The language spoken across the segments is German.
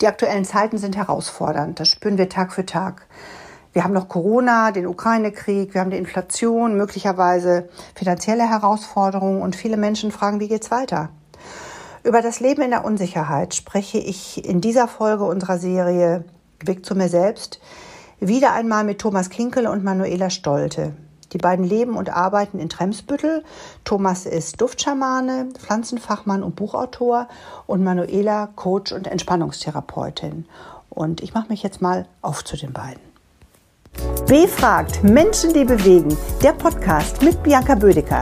Die aktuellen Zeiten sind herausfordernd. Das spüren wir Tag für Tag. Wir haben noch Corona, den Ukraine-Krieg, wir haben die Inflation, möglicherweise finanzielle Herausforderungen und viele Menschen fragen, wie geht's weiter? Über das Leben in der Unsicherheit spreche ich in dieser Folge unserer Serie Weg zu mir selbst wieder einmal mit Thomas Kinkel und Manuela Stolte. Die beiden leben und arbeiten in Tremsbüttel. Thomas ist Duftschamane, Pflanzenfachmann und Buchautor und Manuela Coach und Entspannungstherapeutin. Und ich mache mich jetzt mal auf zu den beiden. B fragt Menschen, die bewegen. Der Podcast mit Bianca Bödecker.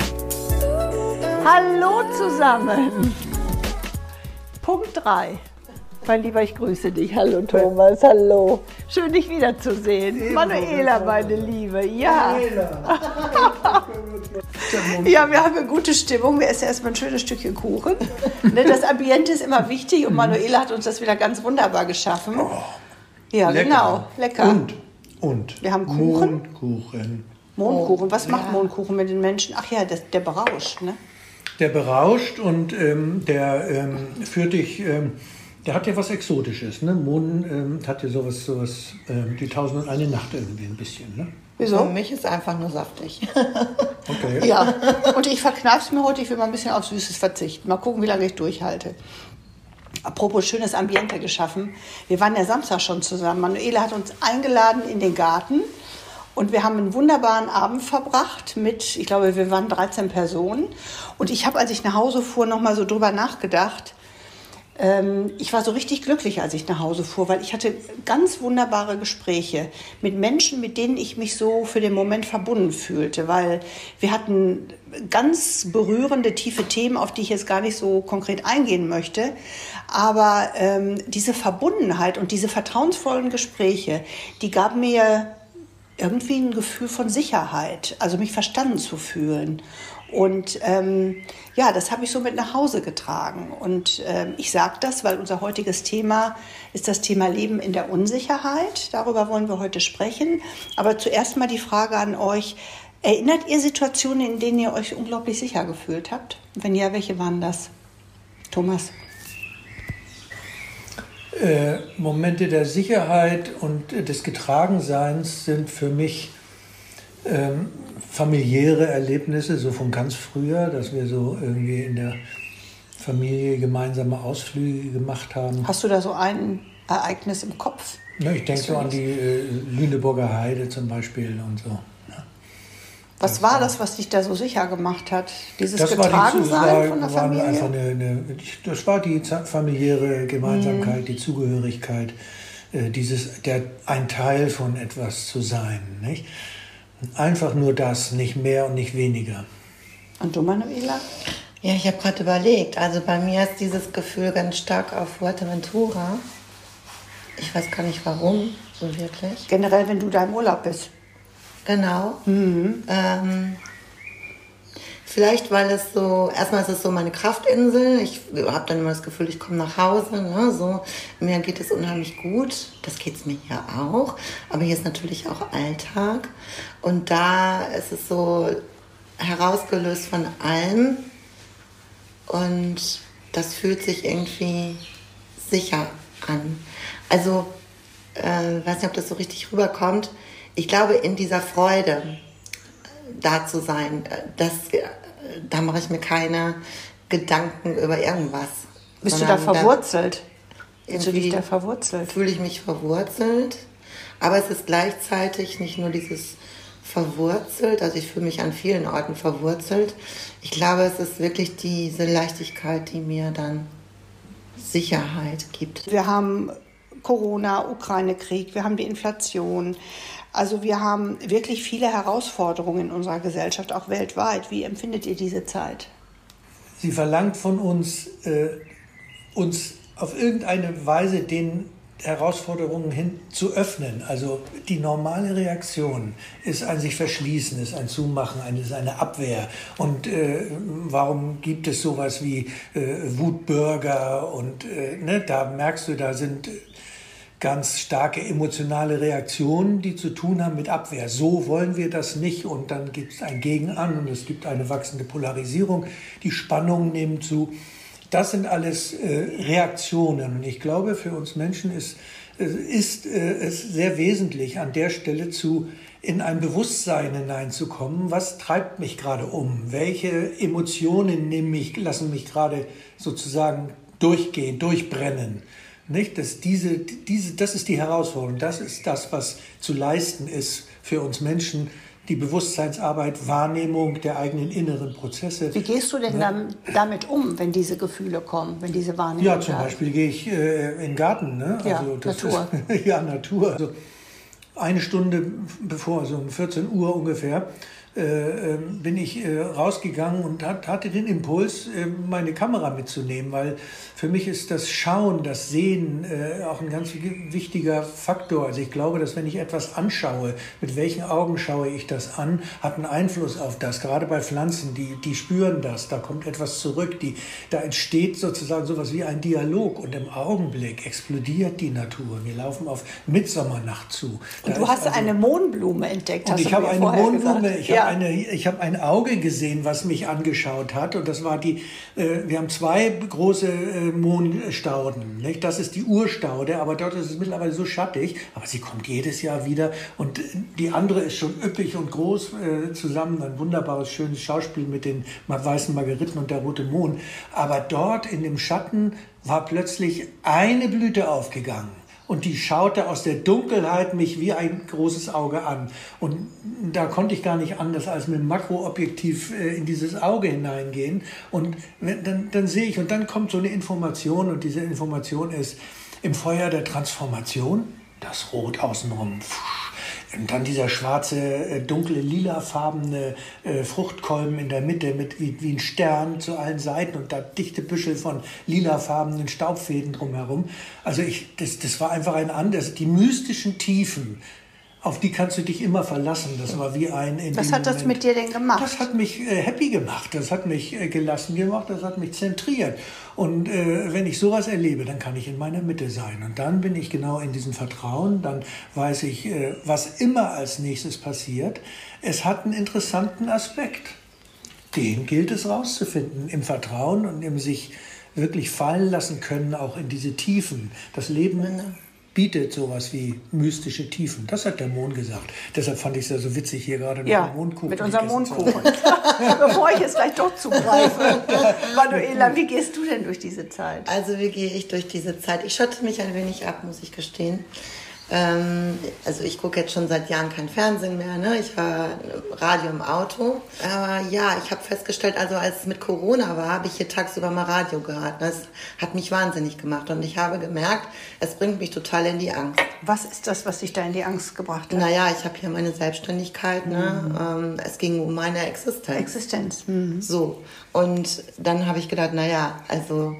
Hallo zusammen. Punkt 3. Mein Lieber, ich grüße dich. Hallo Thomas, hallo. Schön, dich wiederzusehen. Manuela, meine Liebe, ja. ja, wir haben eine gute Stimmung. Wir essen erstmal ein schönes Stückchen Kuchen. Ne, das Ambiente ist immer wichtig und Manuela hat uns das wieder ganz wunderbar geschaffen. Oh, ja, lecker. genau, lecker. Und, und. Wir haben Kuchen. Mondkuchen. Mondkuchen. Was macht ja. Mondkuchen mit den Menschen? Ach ja, das, der berauscht, ne? der berauscht und ähm, der ähm, führt dich, ähm, der hat ja was Exotisches. Ne? Mohn ähm, hat ja sowas, sowas ähm, die Tausend und eine Nacht irgendwie ein bisschen. Ne? Wieso? Für mich ist einfach nur saftig. okay. Ja, und ich verkneife es mir heute, ich will mal ein bisschen auf Süßes verzichten. Mal gucken, wie lange ich durchhalte. Apropos schönes Ambiente geschaffen. Wir waren ja Samstag schon zusammen. Manuela hat uns eingeladen in den Garten und wir haben einen wunderbaren Abend verbracht mit, ich glaube, wir waren 13 Personen. Und ich habe, als ich nach Hause fuhr, nochmal so drüber nachgedacht. Ähm, ich war so richtig glücklich, als ich nach Hause fuhr, weil ich hatte ganz wunderbare Gespräche mit Menschen, mit denen ich mich so für den Moment verbunden fühlte, weil wir hatten ganz berührende, tiefe Themen, auf die ich jetzt gar nicht so konkret eingehen möchte. Aber ähm, diese Verbundenheit und diese vertrauensvollen Gespräche, die gaben mir irgendwie ein Gefühl von Sicherheit, also mich verstanden zu fühlen. Und ähm, ja, das habe ich so mit nach Hause getragen. Und ähm, ich sage das, weil unser heutiges Thema ist das Thema Leben in der Unsicherheit. Darüber wollen wir heute sprechen. Aber zuerst mal die Frage an euch. Erinnert ihr Situationen, in denen ihr euch unglaublich sicher gefühlt habt? Wenn ja, welche waren das? Thomas? Äh, Momente der Sicherheit und des Getragenseins sind für mich ähm, familiäre Erlebnisse, so von ganz früher, dass wir so irgendwie in der Familie gemeinsame Ausflüge gemacht haben. Hast du da so ein Ereignis im Kopf? Ja, ich denke so an die äh, Lüneburger Heide zum Beispiel und so. Was war das, was dich da so sicher gemacht hat? Dieses das Getragensein von der Familie? Einfach eine, eine, das war die familiäre Gemeinsamkeit, mhm. die Zugehörigkeit, äh, dieses, der, ein Teil von etwas zu sein. Nicht? Einfach nur das, nicht mehr und nicht weniger. Und du, Manuela? Ja, ich habe gerade überlegt. Also bei mir ist dieses Gefühl ganz stark auf Fuerteventura. Ich weiß gar nicht warum, so wirklich. Generell, wenn du da im Urlaub bist. Genau. Mhm. Ähm, vielleicht, weil es so, erstmal ist es so meine Kraftinsel. Ich habe dann immer das Gefühl, ich komme nach Hause. Ne? So, mir geht es unheimlich gut. Das geht es mir hier auch. Aber hier ist natürlich auch Alltag. Und da ist es so herausgelöst von allem. Und das fühlt sich irgendwie sicher an. Also, äh, weiß nicht, ob das so richtig rüberkommt ich glaube, in dieser Freude da zu sein, das, da mache ich mir keine Gedanken über irgendwas. Bist du da verwurzelt? Bist du dich da verwurzelt? Fühle ich mich verwurzelt, aber es ist gleichzeitig nicht nur dieses verwurzelt, also ich fühle mich an vielen Orten verwurzelt. Ich glaube, es ist wirklich diese Leichtigkeit, die mir dann Sicherheit gibt. Wir haben Corona, Ukraine-Krieg, wir haben die Inflation, also wir haben wirklich viele Herausforderungen in unserer Gesellschaft, auch weltweit. Wie empfindet ihr diese Zeit? Sie verlangt von uns, äh, uns auf irgendeine Weise den Herausforderungen hin zu öffnen. Also die normale Reaktion ist ein sich verschließen, ist ein Zumachen, ist eine Abwehr. Und äh, warum gibt es sowas wie äh, Wutbürger? Und äh, ne, da merkst du, da sind ganz starke emotionale Reaktionen, die zu tun haben mit Abwehr. So wollen wir das nicht und dann gibt es ein Gegenan und es gibt eine wachsende Polarisierung. Die Spannungen nehmen zu. das sind alles äh, Reaktionen. Und ich glaube, für uns Menschen ist, äh, ist äh, es sehr wesentlich, an der Stelle zu in ein Bewusstsein hineinzukommen, was treibt mich gerade um, welche Emotionen nehmen mich, lassen mich gerade sozusagen durchgehen, durchbrennen. Nicht? Das, diese, diese, das ist die Herausforderung, das ist das, was zu leisten ist für uns Menschen, die Bewusstseinsarbeit, Wahrnehmung der eigenen inneren Prozesse. Wie gehst du denn ja. damit um, wenn diese Gefühle kommen, wenn diese Wahrnehmung Ja, zum Beispiel gehe ich äh, in den Garten. Ne? Ja, also Natur. Ist, ja, Natur. Also eine Stunde bevor, so um 14 Uhr ungefähr, äh, ähm, bin ich äh, rausgegangen und hat, hatte den Impuls, äh, meine Kamera mitzunehmen, weil für mich ist das Schauen, das Sehen auch ein ganz wichtiger Faktor. Also ich glaube, dass wenn ich etwas anschaue, mit welchen Augen schaue ich das an, hat einen Einfluss auf das. Gerade bei Pflanzen, die, die spüren das, da kommt etwas zurück, die, da entsteht sozusagen sowas wie ein Dialog und im Augenblick explodiert die Natur. Wir laufen auf Mitsommernacht zu. Da und du hast also, eine Mohnblume entdeckt, hast und ich habe eine Mohnblume, ich ja. Eine, ich habe ein Auge gesehen, was mich angeschaut hat und das war die, äh, wir haben zwei große äh, Mohnstauden. Nicht? Das ist die Urstaude, aber dort ist es mittlerweile so schattig, aber sie kommt jedes Jahr wieder und die andere ist schon üppig und groß äh, zusammen, ein wunderbares, schönes Schauspiel mit den weißen Margeriten und der rote Mohn. Aber dort in dem Schatten war plötzlich eine Blüte aufgegangen und die schaute aus der Dunkelheit mich wie ein großes Auge an. Und da konnte ich gar nicht anders als mit dem Makroobjektiv äh, in dieses Auge hineingehen. Und dann, dann sehe ich, und dann kommt so eine Information, und diese Information ist im Feuer der Transformation, das Rot außenrum. Pfusch, und dann dieser schwarze, äh, dunkle, lilafarbene äh, Fruchtkolben in der Mitte mit wie, ein Stern zu allen Seiten und da dichte Büschel von lilafarbenen Staubfäden drumherum. Also ich, das, das war einfach ein anderes. Die mystischen Tiefen auf die kannst du dich immer verlassen. Das war wie ein. Was hat das Moment. mit dir denn gemacht? Das hat mich äh, happy gemacht. Das hat mich äh, gelassen gemacht. Das hat mich zentriert. Und äh, wenn ich sowas erlebe, dann kann ich in meiner Mitte sein. Und dann bin ich genau in diesem Vertrauen. Dann weiß ich, äh, was immer als nächstes passiert. Es hat einen interessanten Aspekt. Den gilt es rauszufinden. Im Vertrauen und im sich wirklich fallen lassen können, auch in diese Tiefen. Das Leben bietet sowas wie mystische Tiefen. Das hat der Mond gesagt. Deshalb fand ich es ja so witzig hier gerade mit ja, dem Mondkuchen. Mit unserem Mondkuchen. Bevor ich jetzt gleich doch zugreife. Manuela, wie gehst du denn durch diese Zeit? Also wie gehe ich durch diese Zeit? Ich schotte mich ein wenig ab, muss ich gestehen. Ähm, also ich gucke jetzt schon seit Jahren kein Fernsehen mehr. Ne? Ich war Radio im Auto. Aber ja, ich habe festgestellt, also als es mit Corona war, habe ich hier tagsüber mal Radio gehört. Das hat mich wahnsinnig gemacht. Und ich habe gemerkt, es bringt mich total in die Angst. Was ist das, was dich da in die Angst gebracht hat? Naja, ich habe hier meine Selbstständigkeit. Ne? Mhm. Ähm, es ging um meine Existenz. Existenz. Mhm. So. Und dann habe ich gedacht, naja, also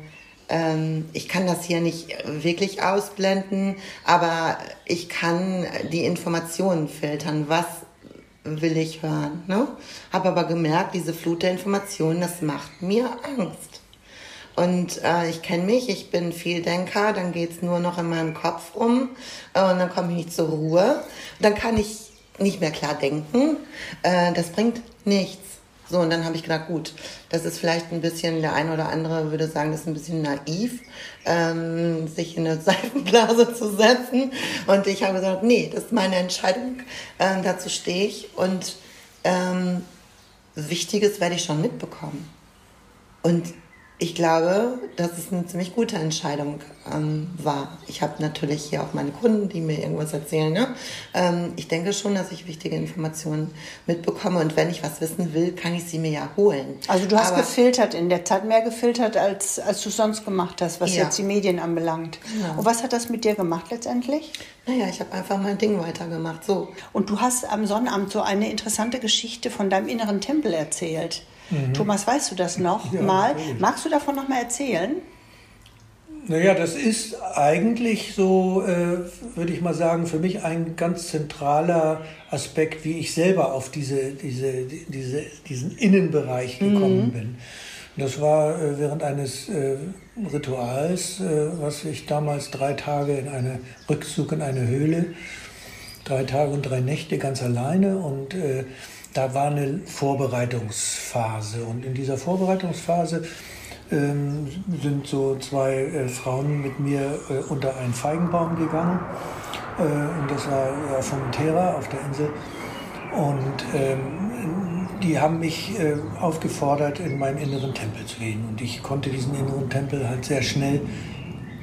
ich kann das hier nicht wirklich ausblenden, aber ich kann die Informationen filtern, was will ich hören. Ne? Habe aber gemerkt, diese Flut der Informationen, das macht mir Angst. Und äh, ich kenne mich, ich bin Vieldenker, dann geht's nur noch in meinem Kopf rum äh, und dann komme ich nicht zur Ruhe. Dann kann ich nicht mehr klar denken. Äh, das bringt nichts. So, und dann habe ich gedacht, gut, das ist vielleicht ein bisschen, der eine oder andere würde sagen, das ist ein bisschen naiv, ähm, sich in eine Seifenblase zu setzen. Und ich habe gesagt, nee, das ist meine Entscheidung, ähm, dazu stehe ich. Und ähm, Wichtiges werde ich schon mitbekommen. Und ich glaube, dass es eine ziemlich gute Entscheidung ähm, war. Ich habe natürlich hier auch meine Kunden, die mir irgendwas erzählen. Ne? Ähm, ich denke schon, dass ich wichtige Informationen mitbekomme und wenn ich was wissen will, kann ich sie mir ja holen. Also du hast Aber, gefiltert in der Zeit, mehr gefiltert, als, als du sonst gemacht hast, was ja. jetzt die Medien anbelangt. Genau. Und was hat das mit dir gemacht letztendlich? Naja, ich habe einfach mein Ding weitergemacht. So. Und du hast am Sonnabend so eine interessante Geschichte von deinem inneren Tempel erzählt. Mhm. Thomas, weißt du das noch ja, mal? Natürlich. Magst du davon noch mal erzählen? Naja, das ist eigentlich so, äh, würde ich mal sagen, für mich ein ganz zentraler Aspekt, wie ich selber auf diese, diese, diese, diesen Innenbereich gekommen mhm. bin. Das war äh, während eines äh, Rituals, äh, was ich damals drei Tage in eine Rückzug in eine Höhle, drei Tage und drei Nächte ganz alleine und äh, da war eine Vorbereitungsphase und in dieser Vorbereitungsphase ähm, sind so zwei äh, Frauen mit mir äh, unter einen Feigenbaum gegangen. Äh, und das war von Terra auf der Insel. Und ähm, die haben mich äh, aufgefordert, in meinen inneren Tempel zu gehen. Und ich konnte diesen inneren Tempel halt sehr schnell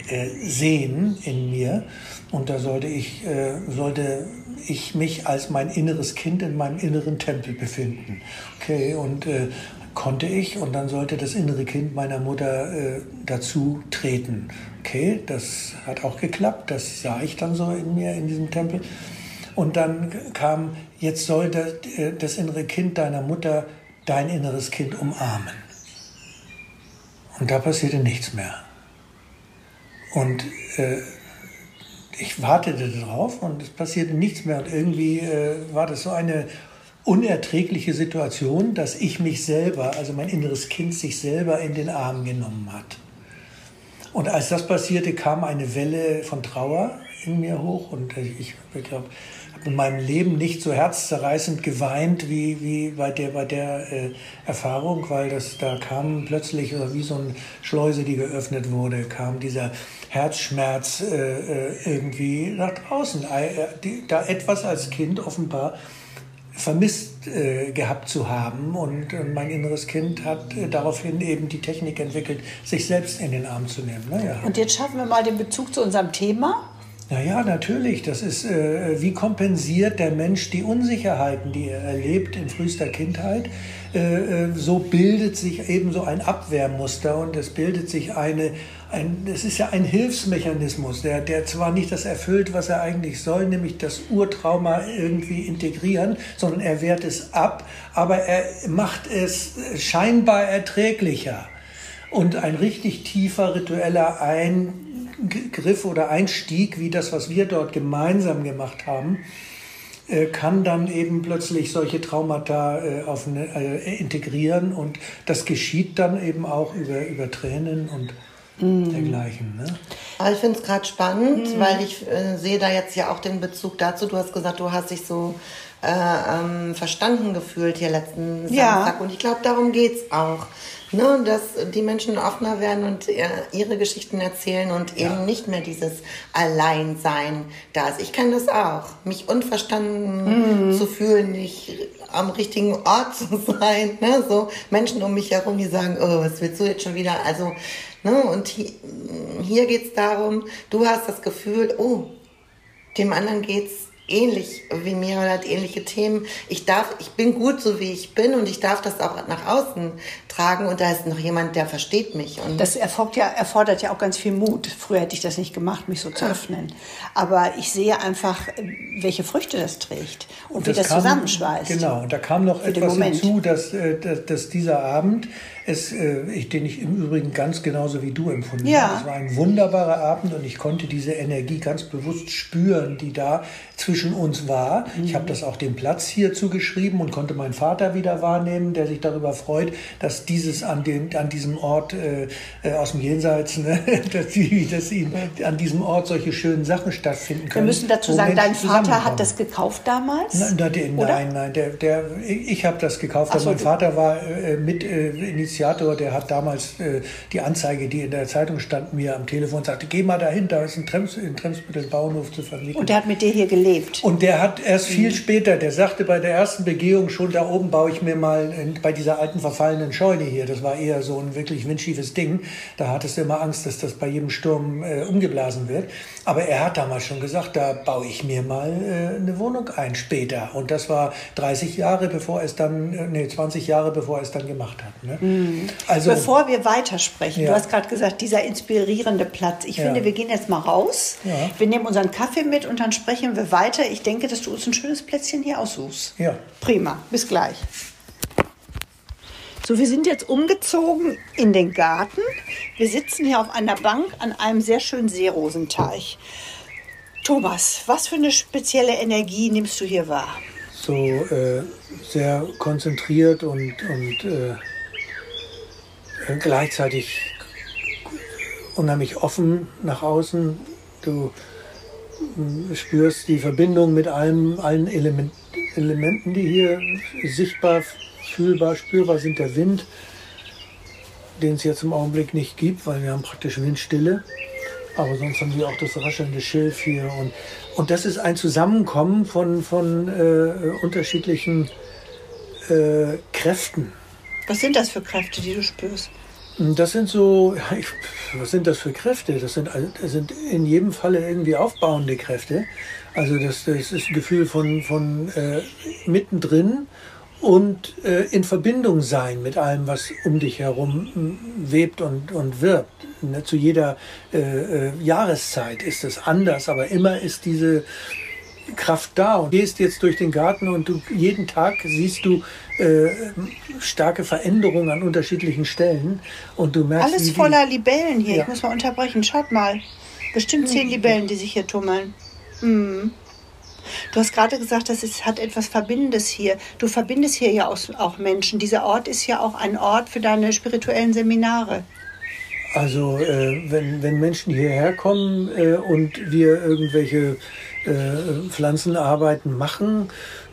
äh, sehen in mir. Und da sollte ich, äh, sollte ich mich als mein inneres Kind in meinem inneren Tempel befinden. Okay, und äh, konnte ich und dann sollte das innere Kind meiner Mutter äh, dazu treten. Okay, das hat auch geklappt, das sah ich dann so in mir in diesem Tempel. Und dann kam, jetzt soll das, äh, das innere Kind deiner Mutter dein inneres Kind umarmen. Und da passierte nichts mehr. Und äh, ich wartete darauf und es passierte nichts mehr. Und irgendwie äh, war das so eine unerträgliche Situation, dass ich mich selber, also mein inneres Kind, sich selber in den Arm genommen hat. Und als das passierte, kam eine Welle von Trauer in mir hoch und ich, ich habe in meinem Leben nicht so herzzerreißend geweint wie, wie bei der, bei der äh, Erfahrung, weil das da kam plötzlich wie so eine Schleuse, die geöffnet wurde, kam dieser Herzschmerz äh, äh irgendwie nach draußen. Äh, da etwas als Kind offenbar vermisst äh, gehabt zu haben. Und äh, mein inneres Kind hat äh, daraufhin eben die Technik entwickelt, sich selbst in den Arm zu nehmen. Naja. Und jetzt schaffen wir mal den Bezug zu unserem Thema. Naja, natürlich. Das ist, äh, wie kompensiert der Mensch die Unsicherheiten, die er erlebt in frühester Kindheit. Äh, äh, so bildet sich eben so ein Abwehrmuster und es bildet sich eine, ein, es ist ja ein Hilfsmechanismus, der, der zwar nicht das erfüllt, was er eigentlich soll, nämlich das Urtrauma irgendwie integrieren, sondern er wehrt es ab, aber er macht es scheinbar erträglicher. Und ein richtig tiefer ritueller Eingriff oder Einstieg, wie das, was wir dort gemeinsam gemacht haben, äh, kann dann eben plötzlich solche Traumata äh, auf eine, äh, integrieren und das geschieht dann eben auch über, über Tränen und mm. dergleichen. Ne? Aber ich finde es gerade spannend, mm. weil ich äh, sehe da jetzt ja auch den Bezug dazu. Du hast gesagt, du hast dich so äh, ähm, verstanden gefühlt hier letzten ja. Samstag und ich glaube, darum geht es auch ne, dass die Menschen offener werden und ihre Geschichten erzählen und ja. eben nicht mehr dieses Alleinsein da ist. Ich kenne das auch, mich unverstanden mhm. zu fühlen, nicht am richtigen Ort zu sein. Ne? So Menschen um mich herum, die sagen, oh, was willst du jetzt schon wieder? Also, ne? und hier, hier geht es darum, du hast das Gefühl, oh, dem anderen geht's ähnlich wie mir oder hat ähnliche Themen. Ich darf, ich bin gut so wie ich bin und ich darf das auch nach außen tragen und da ist noch jemand, der versteht mich. Und das erfordert ja, erfordert ja auch ganz viel Mut. Früher hätte ich das nicht gemacht, mich so zu öffnen. Aber ich sehe einfach, welche Früchte das trägt und, und wie das, kam, zusammenschweißt. Genau, und da kam noch etwas hinzu, dass, äh, dass, dass dieser Abend es, äh, ich, den ich im Übrigen ganz genauso wie du empfunden ja. habe. Es war ein wunderbarer Abend und ich konnte diese Energie ganz bewusst spüren, die da zwischen uns war. Mhm. Ich habe das auch dem Platz hier zugeschrieben und konnte meinen Vater wieder wahrnehmen, der sich darüber freut, dass dieses an, dem, an diesem Ort äh, äh aus dem Jenseits, ne, dass, die, dass ihn, an diesem Ort solche schönen Sachen stattfinden können. Wir müssen dazu sagen, dein Vater hat das gekauft damals? Nein, nein, nein, nein der, der, ich habe das gekauft. So, mein Vater war äh, mit äh, Initiator, der hat damals äh, die Anzeige, die in der Zeitung stand, mir am Telefon sagte, geh mal dahin, da ist ein, Trems, ein Tremsmittelbauernhof zu vermieten. Und der hat mit dir hier gelebt? Und der hat erst viel mhm. später, der sagte bei der ersten Begehung schon, da oben baue ich mir mal bei dieser alten verfallenen Scheune hier, das war eher so ein wirklich windschiefes Ding, da hattest du immer Angst, dass das bei jedem Sturm äh, umgeblasen wird. Aber er hat damals schon gesagt, da baue ich mir mal äh, eine Wohnung ein später. Und das war 30 Jahre, bevor es dann, äh, nee, 20 Jahre, bevor er es dann gemacht hat. Ne? Mhm. Also, Bevor wir weitersprechen, ja. du hast gerade gesagt, dieser inspirierende Platz. Ich ja. finde, wir gehen jetzt mal raus. Ja. Wir nehmen unseren Kaffee mit und dann sprechen wir weiter. Ich denke, dass du uns ein schönes Plätzchen hier aussuchst. Ja. Prima. Bis gleich. So, wir sind jetzt umgezogen in den Garten. Wir sitzen hier auf einer Bank an einem sehr schönen Seerosenteich. Thomas, was für eine spezielle Energie nimmst du hier wahr? So äh, sehr konzentriert und, und äh, gleichzeitig unheimlich offen nach außen. Du hm, spürst die Verbindung mit allem, allen Element, Elementen, die hier sichtbar, fühlbar, spürbar sind. Der Wind, den es jetzt im Augenblick nicht gibt, weil wir haben praktisch Windstille. Aber sonst haben wir auch das raschelnde Schilf hier. Und, und das ist ein Zusammenkommen von, von äh, unterschiedlichen äh, Kräften. Was sind das für Kräfte, die du spürst? Das sind so, was sind das für Kräfte? Das sind, das sind in jedem Falle irgendwie aufbauende Kräfte. Also das, das ist ein Gefühl von, von äh, mittendrin und äh, in Verbindung sein mit allem, was um dich herum webt und, und wirbt. Ne, zu jeder äh, äh, Jahreszeit ist es anders, aber immer ist diese Kraft da. Und gehst jetzt durch den Garten und du jeden Tag siehst du äh, starke Veränderungen an unterschiedlichen Stellen und du merkst alles voller Libellen hier. Ja. Ich muss mal unterbrechen. Schaut mal, bestimmt zehn. Libellen, die sich hier tummeln. Mhm. Du hast gerade gesagt, das ist, hat etwas Verbindendes hier. Du verbindest hier ja auch, auch Menschen. Dieser Ort ist ja auch ein Ort für deine spirituellen Seminare. Also äh, wenn, wenn Menschen hierher kommen äh, und wir irgendwelche äh, Pflanzenarbeiten machen,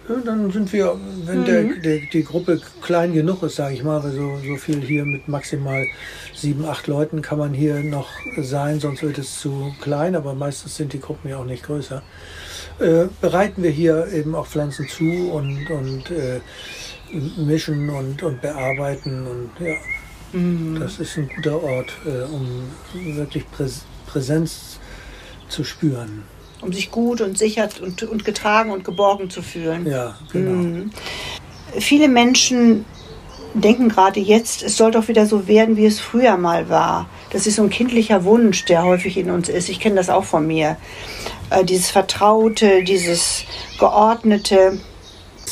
dann sind wir, wenn mhm. der, der, die Gruppe klein genug ist, sage ich mal, weil so, so viel hier mit maximal sieben, acht Leuten kann man hier noch sein, sonst wird es zu klein, aber meistens sind die Gruppen ja auch nicht größer. Äh, bereiten wir hier eben auch Pflanzen zu und, und äh, mischen und, und bearbeiten und ja, mhm. das ist ein guter Ort, äh, um wirklich Präs Präsenz zu spüren. Um sich gut und sicher und, und getragen und geborgen zu fühlen. Ja, genau. Mhm. Viele Menschen denken gerade jetzt, es soll doch wieder so werden, wie es früher mal war. Das ist so ein kindlicher Wunsch, der häufig in uns ist. Ich kenne das auch von mir. Äh, dieses Vertraute, dieses Geordnete.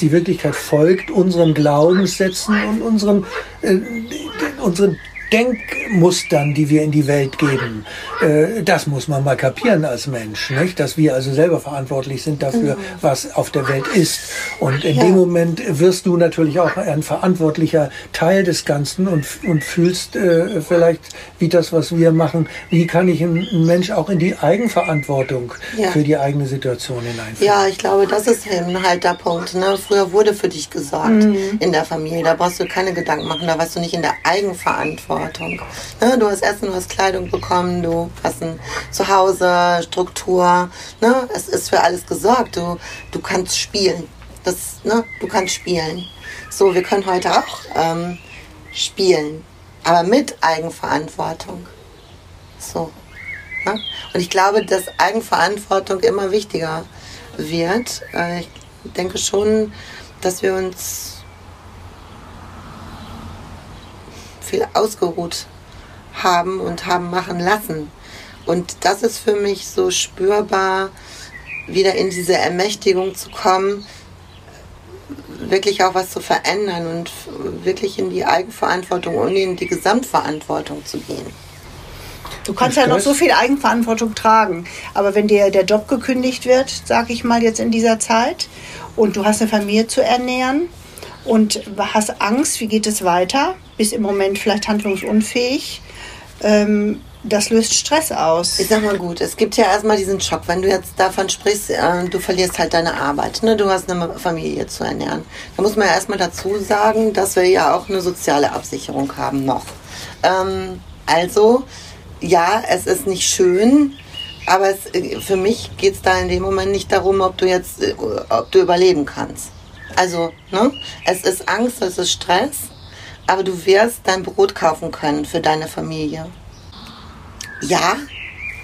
Die Wirklichkeit folgt unseren Glaubenssätzen und unseren, äh, unseren Denkmustern, die wir in die Welt geben. Äh, das muss man mal kapieren als Mensch, nicht? Dass wir also selber verantwortlich sind dafür, mhm. was auf der Welt ist. Und in ja. dem Moment wirst du natürlich auch ein verantwortlicher Teil des Ganzen und, und fühlst äh, vielleicht, wie das, was wir machen, wie kann ich einen Mensch auch in die Eigenverantwortung ja. für die eigene Situation hineinführen. Ja, ich glaube, das ist halt der Punkt. Ne? Früher wurde für dich gesagt mhm. in der Familie, da brauchst du keine Gedanken machen, da warst du nicht in der Eigenverantwortung. Verantwortung. Ne? Du hast Essen, du hast Kleidung bekommen, du hast ein Zuhause, Struktur. Ne? Es ist für alles gesorgt. Du, du kannst spielen. Das, ne? Du kannst spielen. So, wir können heute auch ähm, spielen, aber mit Eigenverantwortung. So. Ne? Und ich glaube, dass Eigenverantwortung immer wichtiger wird. Äh, ich denke schon, dass wir uns viel ausgeruht haben und haben machen lassen. Und das ist für mich so spürbar, wieder in diese Ermächtigung zu kommen, wirklich auch was zu verändern und wirklich in die Eigenverantwortung und in die Gesamtverantwortung zu gehen. Du kannst ja noch so viel Eigenverantwortung tragen, aber wenn dir der Job gekündigt wird, sage ich mal jetzt in dieser Zeit, und du hast eine Familie zu ernähren, und hast Angst, wie geht es weiter, bist im Moment vielleicht handlungsunfähig. Ähm, das löst Stress aus. Ich sag mal gut, es gibt ja erstmal diesen Schock, wenn du jetzt davon sprichst, äh, du verlierst halt deine Arbeit, ne? du hast eine Familie zu ernähren. Da muss man ja erstmal dazu sagen, dass wir ja auch eine soziale Absicherung haben noch. Ähm, also, ja, es ist nicht schön, aber es, äh, für mich geht es da in dem Moment nicht darum, ob du jetzt, äh, ob du überleben kannst. Also, ne? Es ist Angst, es ist Stress, aber du wirst dein Brot kaufen können für deine Familie. Ja,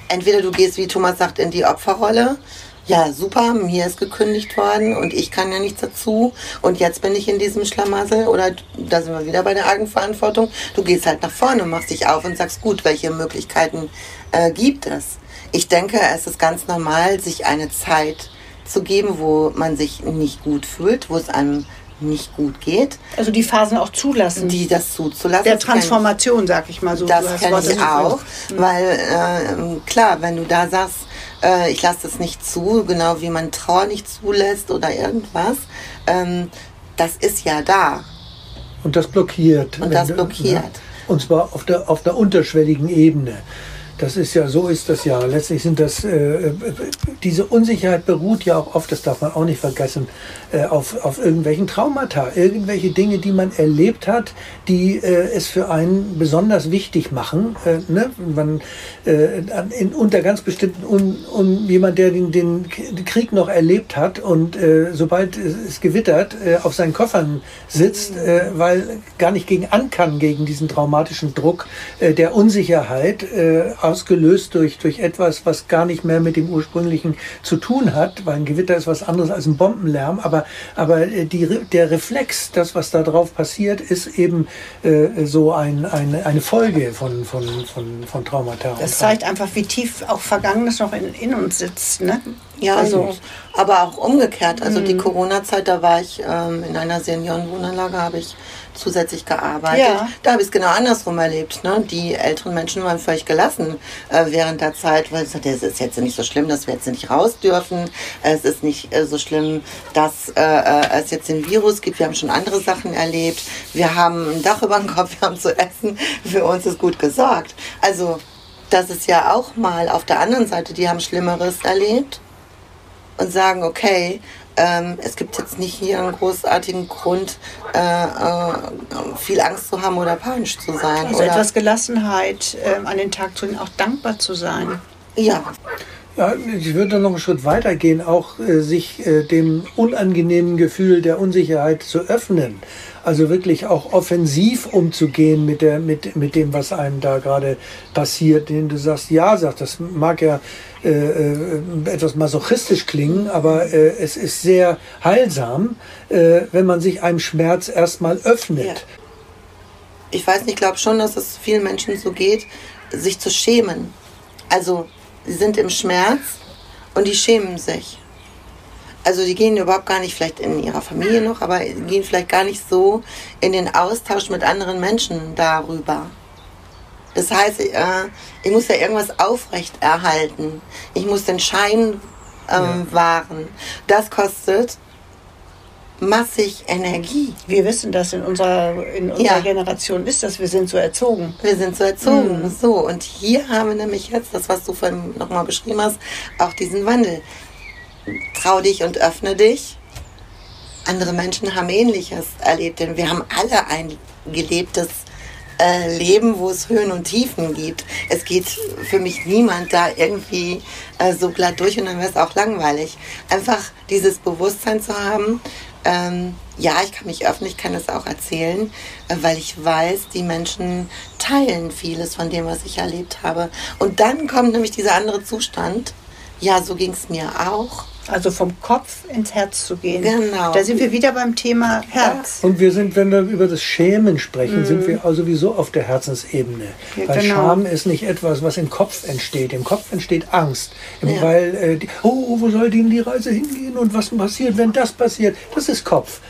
entweder du gehst, wie Thomas sagt, in die Opferrolle. Ja, super, mir ist gekündigt worden und ich kann ja nichts dazu. Und jetzt bin ich in diesem Schlamassel oder da sind wir wieder bei der Eigenverantwortung. Du gehst halt nach vorne, machst dich auf und sagst, gut, welche Möglichkeiten äh, gibt es? Ich denke, es ist ganz normal, sich eine Zeit zu geben, wo man sich nicht gut fühlt, wo es einem nicht gut geht. Also die Phasen auch zulassen. Die das zuzulassen. Der Transformation, sag ich mal so. Das kenne ich auch, mhm. weil äh, klar, wenn du da sagst, äh, ich lasse das nicht zu, genau wie man Trauer nicht zulässt oder irgendwas, ähm, das ist ja da. Und das blockiert. Und das blockiert. Du, ne? Und zwar auf der, auf der unterschwelligen Ebene Das ist ja, so ist das ja. Letztlich sind das, äh, diese Unsicherheit beruht ja auch oft, das darf man auch nicht vergessen, äh, auf, auf irgendwelchen Traumata, irgendwelche Dinge, die man erlebt hat, die äh, es für einen besonders wichtig machen. Äh, ne? Man, äh, in, unter ganz bestimmten, un, un, jemand, der den, den Krieg noch erlebt hat und äh, sobald es gewittert, äh, auf seinen Koffern sitzt, äh, weil gar nicht gegen an kann, gegen diesen traumatischen Druck äh, der Unsicherheit, äh, ausgelöst durch, durch etwas, was gar nicht mehr mit dem ursprünglichen zu tun hat, weil ein Gewitter ist was anderes als ein Bombenlärm, aber, aber äh, die, der Reflex, das, was da drauf passiert, ist eben äh, so ein, ein, eine Folge von, von, von, von Traumata. Das zeigt einfach, wie tief auch Vergangenes noch in, in uns sitzt. Ne? Ja, also, aber auch umgekehrt. Also mhm. die Corona-Zeit, da war ich ähm, in einer Seniorenwohnanlage, habe ich zusätzlich gearbeitet. Ja. Da habe ich es genau andersrum erlebt. Ne? Die älteren Menschen waren völlig gelassen äh, während der Zeit, weil es ist jetzt nicht so schlimm, dass wir jetzt nicht raus dürfen. Es ist nicht äh, so schlimm, dass äh, äh, es jetzt den Virus gibt. Wir haben schon andere Sachen erlebt. Wir haben ein Dach über dem Kopf, wir haben zu essen. Für uns ist gut gesorgt. Also das ist ja auch mal auf der anderen Seite, die haben Schlimmeres erlebt und sagen, okay, ähm, es gibt jetzt nicht hier einen großartigen Grund, äh, äh, viel Angst zu haben oder panisch zu sein. Also oder etwas Gelassenheit äh, an den Tag zu legen, auch dankbar zu sein. Ja. Ja, ich würde noch einen Schritt weiter gehen, auch äh, sich äh, dem unangenehmen Gefühl der Unsicherheit zu öffnen. Also wirklich auch offensiv umzugehen mit, der, mit, mit dem, was einem da gerade passiert, den du sagst, ja, sagt, das mag ja äh, äh, etwas masochistisch klingen, aber äh, es ist sehr heilsam, äh, wenn man sich einem Schmerz erstmal öffnet. Ja. Ich weiß nicht, ich glaube schon, dass es vielen Menschen so geht, sich zu schämen. Also, sie sind im Schmerz und die schämen sich. Also die gehen überhaupt gar nicht vielleicht in ihrer Familie noch, aber gehen vielleicht gar nicht so in den Austausch mit anderen Menschen darüber. Das heißt, äh, ich muss ja irgendwas aufrechterhalten. Ich muss den Schein ähm, ja. wahren. Das kostet massig Energie. Wir wissen das in unserer, in unserer ja. Generation ist das, wir sind so erzogen. Wir sind so erzogen. Mhm. So, und hier haben wir nämlich jetzt, das, was du vorhin nochmal beschrieben hast, auch diesen Wandel. Trau dich und öffne dich. Andere Menschen haben Ähnliches erlebt, denn wir haben alle ein gelebtes äh, leben, wo es Höhen und Tiefen gibt. Es geht für mich niemand da irgendwie äh, so glatt durch und dann wäre es auch langweilig. Einfach dieses Bewusstsein zu haben, ähm, ja, ich kann mich öffnen, ich kann das auch erzählen, äh, weil ich weiß, die Menschen teilen vieles von dem, was ich erlebt habe. Und dann kommt nämlich dieser andere Zustand. Ja, so ging es mir auch. Also vom Kopf ins Herz zu gehen. Genau. Da sind wir wieder beim Thema Herz. Und wir sind, wenn wir über das Schämen sprechen, mhm. sind wir also sowieso auf der Herzensebene. Ja, weil genau. Scham ist nicht etwas, was im Kopf entsteht. Im Kopf entsteht Angst. Ja. Weil, äh, die, oh, wo soll denn die Reise hingehen und was passiert, wenn das passiert? Das ist Kopf.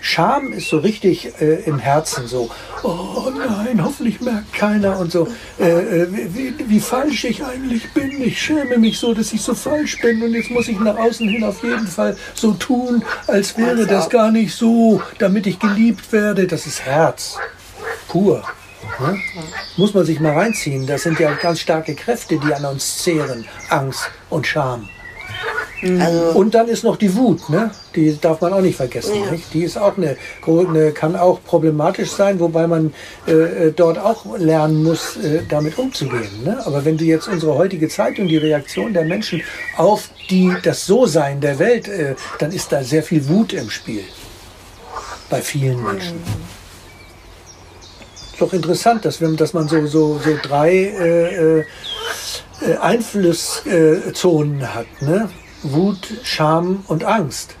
Scham ist so richtig äh, im Herzen so, oh nein, hoffentlich merkt keiner und so, äh, äh, wie, wie, falsch ich eigentlich bin. Ich schäme mich so, dass ich so falsch bin und jetzt muss ich nach außen hin auf jeden Fall so tun, als wäre das gar nicht so, damit ich geliebt werde. Das ist Herz, pur. Ne? Muss man sich mal reinziehen. Das sind ja ganz starke Kräfte, die an uns zehren. Angst und Scham. Mhm. Also und dann ist noch die Wut, ne? Die darf man auch nicht vergessen. Ja. Nicht? Die ist auch eine, eine, kann auch problematisch sein, wobei man äh, äh, dort auch lernen muss, äh, damit umzugehen. Ne? Aber wenn du jetzt unsere heutige Zeit und die Reaktion der Menschen auf die, das So-Sein der Welt, äh, dann ist da sehr viel Wut im Spiel. Bei vielen Menschen. Mhm. Ist doch interessant, dass, wir, dass man so, so, so drei äh, äh, Einflusszonen hat. Ne? Wut, Scham und Angst,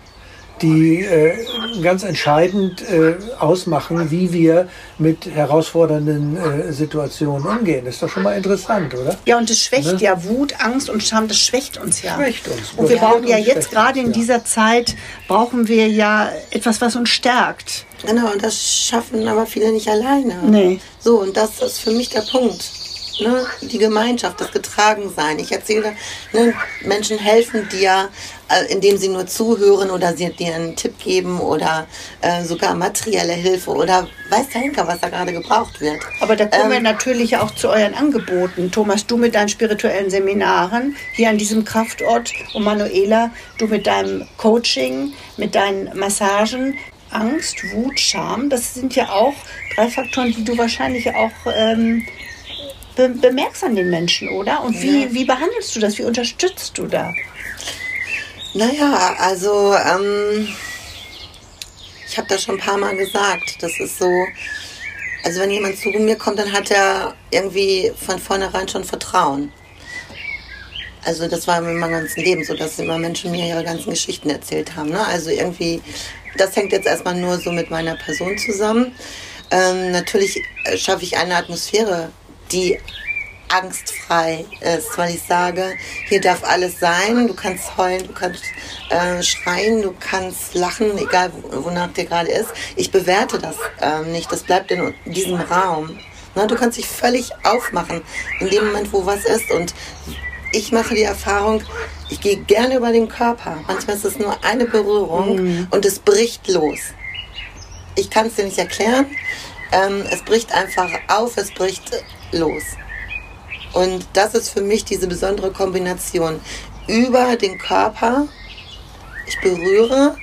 die äh, ganz entscheidend äh, ausmachen, wie wir mit herausfordernden äh, Situationen umgehen. Das ist doch schon mal interessant, oder? Ja, und das schwächt ne? ja Wut, Angst und Scham, das schwächt uns ja. Schwächt uns. Und wir brauchen ja jetzt gerade in dieser Zeit, brauchen wir ja etwas, was uns stärkt. Genau, und das schaffen aber viele nicht alleine. Nee. So, und das ist für mich der Punkt. Ne, die Gemeinschaft, das Getragensein. Ich erzähle, ne, Menschen helfen dir, äh, indem sie nur zuhören oder sie dir einen Tipp geben oder äh, sogar materielle Hilfe oder weiß der Henker, was da gerade gebraucht wird. Aber da kommen ähm, wir natürlich auch zu euren Angeboten. Thomas, du mit deinen spirituellen Seminaren hier an diesem Kraftort und Manuela, du mit deinem Coaching, mit deinen Massagen. Angst, Wut, Scham, das sind ja auch drei Faktoren, die du wahrscheinlich auch ähm, be bemerkst an den Menschen, oder? Und wie, ja. wie behandelst du das? Wie unterstützt du da? Naja, also ähm, ich habe das schon ein paar Mal gesagt. Das ist so, also wenn jemand zu mir kommt, dann hat er irgendwie von vornherein schon Vertrauen. Also das war in meinem ganzen Leben so, dass immer Menschen mir ihre ganzen Geschichten erzählt haben. Ne? Also irgendwie, das hängt jetzt erstmal nur so mit meiner Person zusammen. Ähm, natürlich schaffe ich eine Atmosphäre, die angstfrei ist, weil ich sage, hier darf alles sein, du kannst heulen, du kannst äh, schreien, du kannst lachen, egal wonach dir gerade ist. Ich bewerte das ähm, nicht, das bleibt in diesem Raum. Na, du kannst dich völlig aufmachen in dem Moment, wo was ist und ich mache die Erfahrung, ich gehe gerne über den Körper. Manchmal ist es nur eine Berührung mhm. und es bricht los. Ich kann es dir nicht erklären. Ähm, es bricht einfach auf, es bricht los. Und das ist für mich diese besondere Kombination. Über den Körper, ich berühre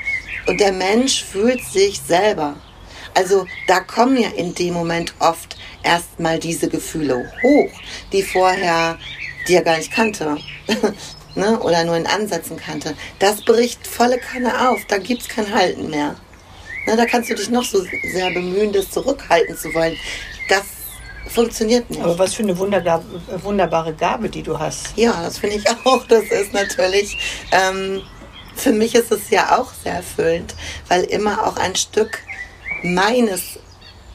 und der Mensch fühlt sich selber. Also da kommen ja in dem Moment oft erstmal diese Gefühle hoch, die vorher die er gar nicht kannte. ne? Oder nur in Ansätzen kannte. Das bricht volle Kanne auf. Da gibt es kein Halten mehr. Ne? Da kannst du dich noch so sehr bemühen, das zurückhalten zu wollen. Das funktioniert nicht. Aber was für eine wunderbare Gabe, die du hast. Ja, das finde ich auch. Das ist natürlich, ähm, für mich ist es ja auch sehr erfüllend, weil immer auch ein Stück meines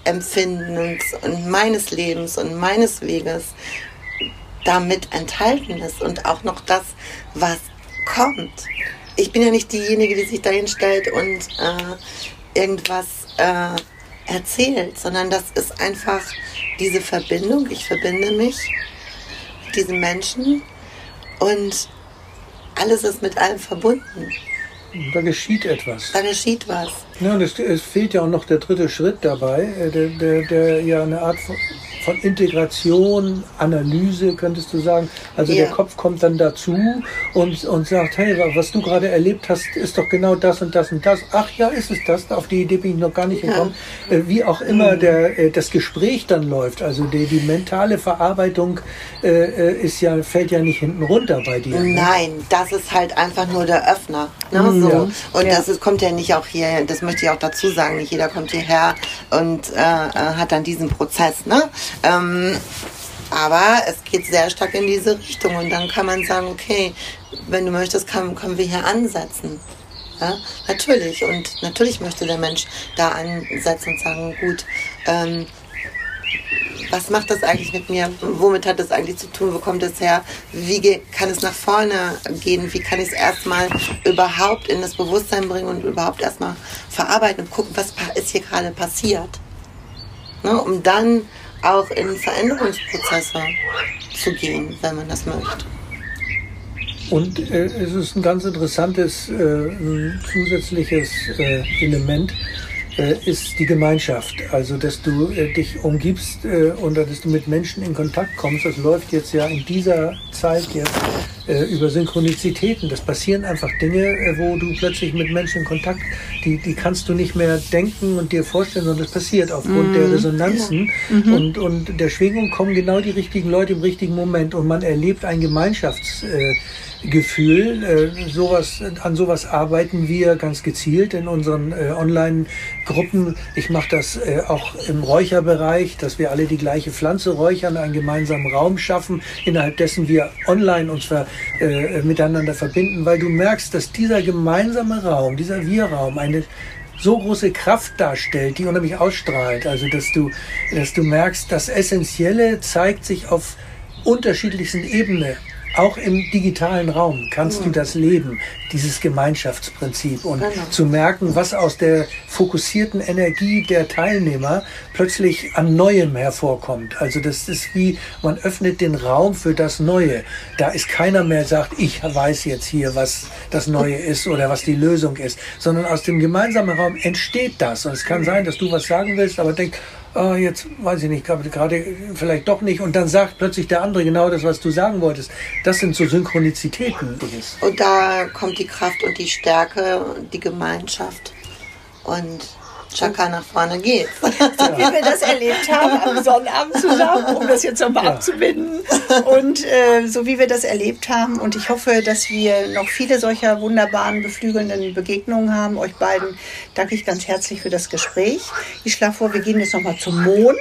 Empfindens und meines Lebens und meines Weges damit enthalten ist und auch noch das, was kommt. Ich bin ja nicht diejenige, die sich dahin stellt und äh, irgendwas äh, erzählt, sondern das ist einfach diese Verbindung. Ich verbinde mich mit diesen Menschen und alles ist mit allem verbunden. Da geschieht etwas. Da geschieht was. Ja, und es, es fehlt ja auch noch der dritte Schritt dabei, äh, der, der, der ja eine Art von Integration, Analyse, könntest du sagen. Also ja. der Kopf kommt dann dazu und, und sagt, hey, was du gerade erlebt hast, ist doch genau das und das und das. Ach ja, ist es das? Auf die Idee bin ich noch gar nicht gekommen. Ja. Äh, wie auch immer mhm. der, äh, das Gespräch dann läuft, also die, die mentale Verarbeitung äh, äh, ist ja, fällt ja nicht hinten runter bei dir. Ne? Nein, das ist halt einfach nur der Öffner. Ne? Mhm, so. Ja. Und das ist, kommt ja nicht auch hier, das möchte ich auch dazu sagen, nicht jeder kommt hierher und hat dann diesen Prozess. Ne? Ähm, aber es geht sehr stark in diese Richtung und dann kann man sagen, okay, wenn du möchtest, kann, können wir hier ansetzen. Ja, natürlich. Und natürlich möchte der Mensch da ansetzen und sagen, gut, ähm, was macht das eigentlich mit mir? Womit hat das eigentlich zu tun? Wo kommt es her? Wie kann es nach vorne gehen? Wie kann ich es erstmal überhaupt in das Bewusstsein bringen und überhaupt erstmal verarbeiten und gucken, was ist hier gerade passiert? Ne, um dann auch in Veränderungsprozesse zu gehen, wenn man das möchte. Und äh, es ist ein ganz interessantes äh, zusätzliches äh, Element, äh, ist die Gemeinschaft. Also, dass du äh, dich umgibst äh, und dass du mit Menschen in Kontakt kommst. Das läuft jetzt ja in dieser Zeit jetzt über Synchronizitäten. Das passieren einfach Dinge, wo du plötzlich mit Menschen in Kontakt, die, die kannst du nicht mehr denken und dir vorstellen, sondern das passiert aufgrund mhm. der Resonanzen mhm. und, und der Schwingung kommen genau die richtigen Leute im richtigen Moment und man erlebt ein Gemeinschafts Gefühl. Äh, sowas, an sowas arbeiten wir ganz gezielt in unseren äh, Online-Gruppen. Ich mache das äh, auch im Räucherbereich, dass wir alle die gleiche Pflanze räuchern, einen gemeinsamen Raum schaffen, innerhalb dessen wir online uns ver, äh, miteinander verbinden, weil du merkst, dass dieser gemeinsame Raum, dieser Wir-Raum, eine so große Kraft darstellt, die unheimlich ausstrahlt. Also dass du, dass du merkst, das Essentielle zeigt sich auf unterschiedlichsten Ebenen auch im digitalen Raum kannst du das leben, dieses Gemeinschaftsprinzip und Genau. zu merken, was aus der fokussierten Energie der Teilnehmer plötzlich an Neuem hervorkommt. Also das ist wie, man öffnet den Raum für das Neue. Da ist keiner mehr sagt, ich weiß jetzt hier, was das Neue ist oder was die Lösung ist, sondern aus dem gemeinsamen Raum entsteht das. Und es kann sein, dass du was sagen willst, aber denk, ah, jetzt weiß ich nicht, gerade vielleicht doch nicht. Und dann sagt plötzlich der andere genau das, was du sagen wolltest. Das sind so Synchronizitäten. Und da kommt die Kraft und die Stärke und die Gemeinschaft. Und Chaka nach vorne geht's. wie wir das erlebt haben am Sonnabend zusammen, um das jetzt nochmal abzubinden. Und äh, so wie wir das erlebt haben. Und ich hoffe, dass wir noch viele solcher wunderbaren, beflügelnden Begegnungen haben. Euch beiden danke ich ganz herzlich für das Gespräch. Ich schlage vor, wir gehen jetzt nochmal zum Mond.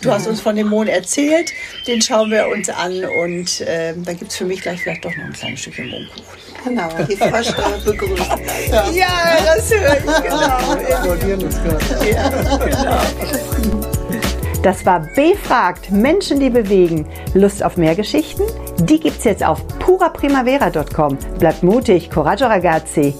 Du hast uns von dem Mond erzählt. Den schauen wir uns an. Und äh, dann gibt es für mich gleich vielleicht doch noch ein kleines Stückchen Mondkuchen. Genau, die Frösche begrüßen. Ja, das höre ich, genau. Das war Befragt Menschen, die bewegen. Lust auf mehr Geschichten? Die gibt's jetzt auf puraprimavera.com. Bleibt mutig, coraggio ragazzi.